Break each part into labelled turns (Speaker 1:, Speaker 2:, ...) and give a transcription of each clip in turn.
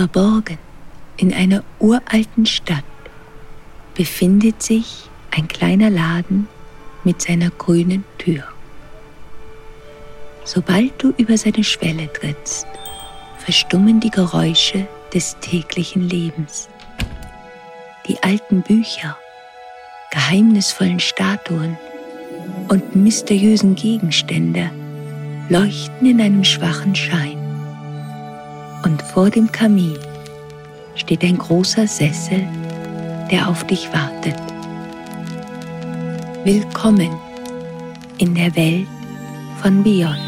Speaker 1: Verborgen in einer uralten Stadt befindet sich ein kleiner Laden mit seiner grünen Tür. Sobald du über seine Schwelle trittst, verstummen die Geräusche des täglichen Lebens. Die alten Bücher, geheimnisvollen Statuen und mysteriösen Gegenstände leuchten in einem schwachen Schein. Und vor dem Kamin steht ein großer Sessel, der auf dich wartet. Willkommen in der Welt von Beyond.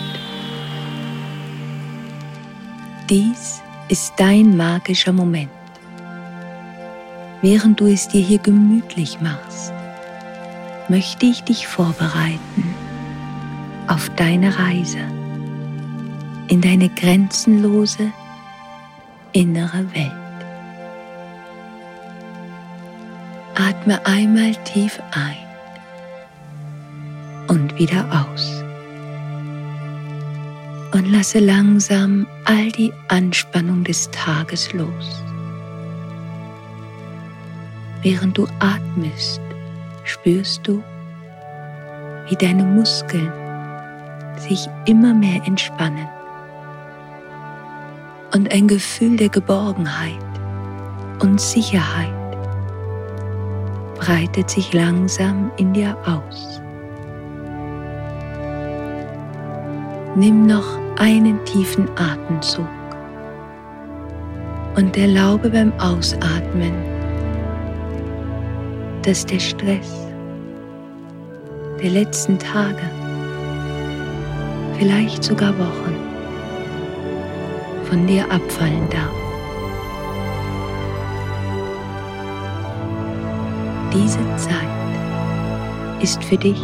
Speaker 1: Dies ist dein magischer Moment. Während du es dir hier gemütlich machst, möchte ich dich vorbereiten auf deine Reise in deine grenzenlose innere Welt. Atme einmal tief ein und wieder aus. Und lasse langsam all die Anspannung des Tages los. Während du atmest, spürst du, wie deine Muskeln sich immer mehr entspannen und ein Gefühl der Geborgenheit und Sicherheit breitet sich langsam in dir aus. Nimm noch einen tiefen Atemzug und erlaube beim Ausatmen, dass der Stress der letzten Tage, vielleicht sogar Wochen, von dir abfallen darf. Diese Zeit ist für dich.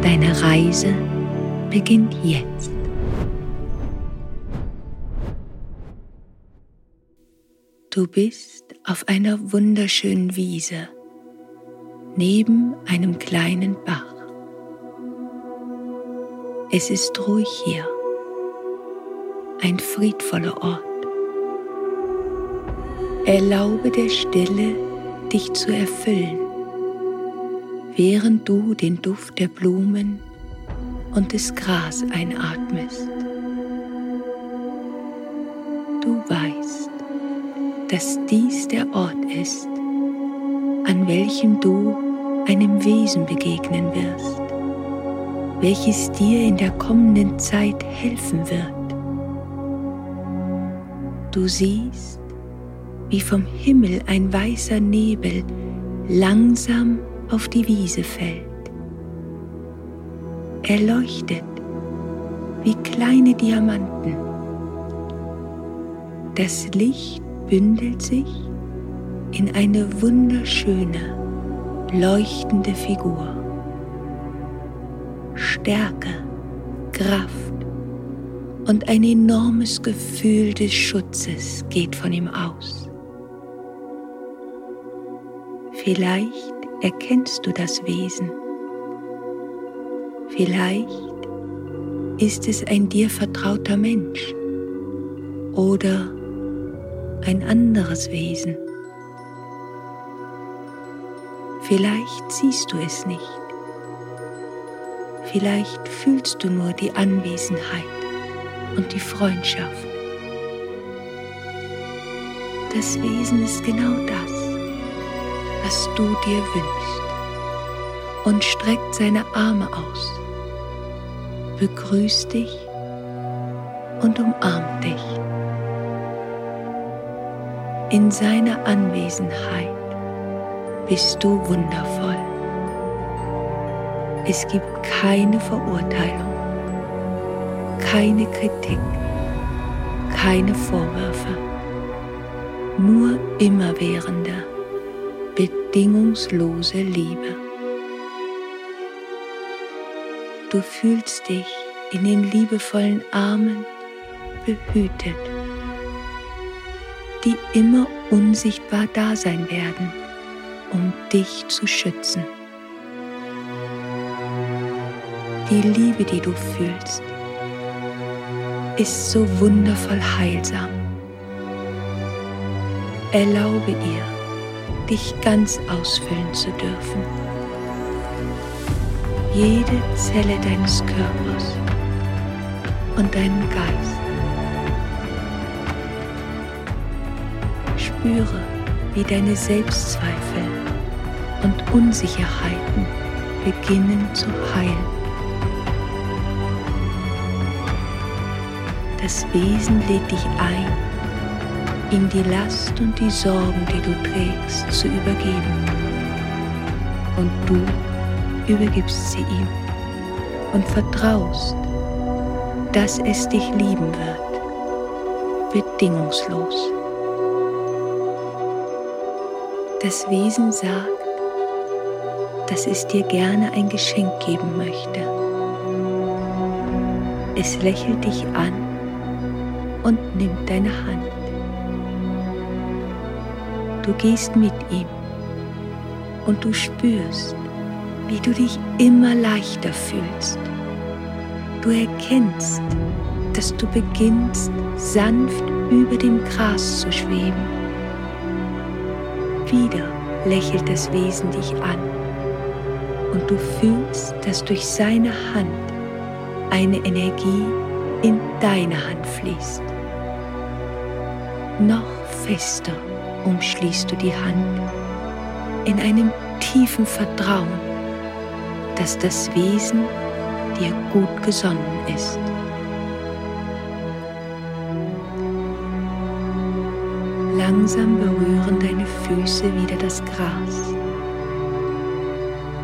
Speaker 1: Deine Reise beginnt jetzt. Du bist auf einer wunderschönen Wiese neben einem kleinen Bach. Es ist ruhig hier, ein friedvoller Ort. Erlaube der Stille, dich zu erfüllen, während du den Duft der Blumen und des Gras einatmest. Du weißt, dass dies der Ort ist, an welchem du einem Wesen begegnen wirst, welches dir in der kommenden Zeit helfen wird. Du siehst, wie vom Himmel ein weißer Nebel langsam auf die Wiese fällt. Er leuchtet wie kleine Diamanten. Das Licht bündelt sich in eine wunderschöne, leuchtende Figur. Stärke, Kraft und ein enormes Gefühl des Schutzes geht von ihm aus. Vielleicht erkennst du das Wesen. Vielleicht ist es ein dir vertrauter Mensch oder ein anderes Wesen. Vielleicht siehst du es nicht. Vielleicht fühlst du nur die Anwesenheit und die Freundschaft. Das Wesen ist genau das, was du dir wünschst und streckt seine Arme aus, begrüßt dich und umarmt dich. In seiner Anwesenheit bist du wundervoll. Es gibt keine Verurteilung, keine Kritik, keine Vorwürfe, nur immerwährende, bedingungslose Liebe. Du fühlst dich in den liebevollen Armen behütet, die immer unsichtbar da sein werden um dich zu schützen. Die Liebe, die du fühlst, ist so wundervoll heilsam Erlaube ihr, dich ganz ausfüllen zu dürfen. Jede Zelle deines Körpers und deinen Geist. Spüre, wie deine Selbstzweifel und Unsicherheiten beginnen zu heilen. Das Wesen lädt dich ein, ihm die Last und die Sorgen, die du trägst, zu übergeben. Und du übergibst sie ihm und vertraust, dass es dich lieben wird, bedingungslos. Das Wesen sagt, dass es dir gerne ein Geschenk geben möchte. Es lächelt dich an und nimmt deine Hand. Du gehst mit ihm und du spürst, wie du dich immer leichter fühlst. Du erkennst, dass du beginnst, sanft über dem Gras zu schweben. Wieder lächelt das Wesen dich an und du fühlst, dass durch seine Hand eine Energie in deine Hand fließt. Noch fester umschließt du die Hand in einem tiefen Vertrauen, dass das Wesen dir gut gesonnen ist. Langsam berühren deine Füße wieder das Gras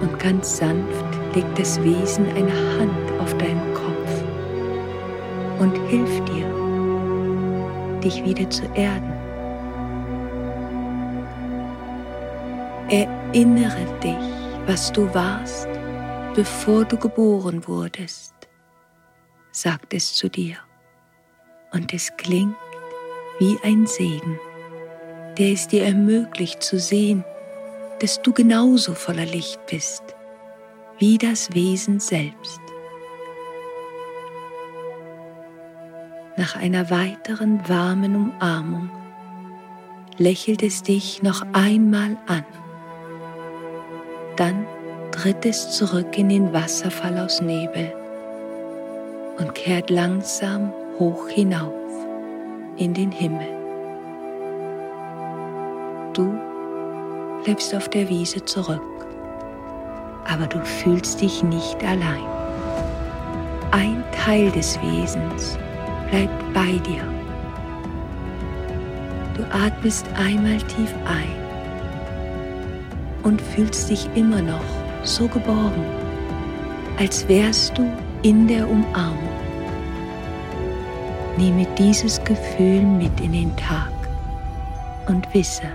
Speaker 1: und ganz sanft legt das Wesen eine Hand auf deinen und hilft dir, dich wieder zu erden. Erinnere dich, was du warst, bevor du geboren wurdest, sagt es zu dir. Und es klingt wie ein Segen, der es dir ermöglicht zu sehen, dass du genauso voller Licht bist wie das Wesen selbst. Nach einer weiteren warmen Umarmung lächelt es dich noch einmal an. Dann tritt es zurück in den Wasserfall aus Nebel und kehrt langsam hoch hinauf in den Himmel. Du bleibst auf der Wiese zurück, aber du fühlst dich nicht allein. Ein Teil des Wesens bleibt bei dir. Du atmest einmal tief ein und fühlst dich immer noch so geborgen, als wärst du in der Umarmung. Nehme dieses Gefühl mit in den Tag und wisse,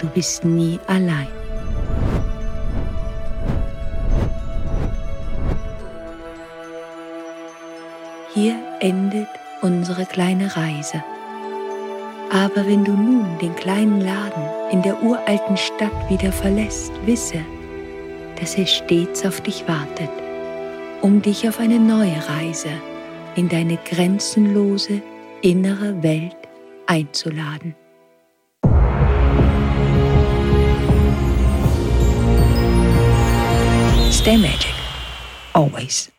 Speaker 1: du bist nie allein. Hier endet unsere kleine Reise. Aber wenn du nun den kleinen Laden in der uralten Stadt wieder verlässt, wisse, dass er stets auf dich wartet, um dich auf eine neue Reise in deine grenzenlose innere Welt einzuladen. Stay magic. Always.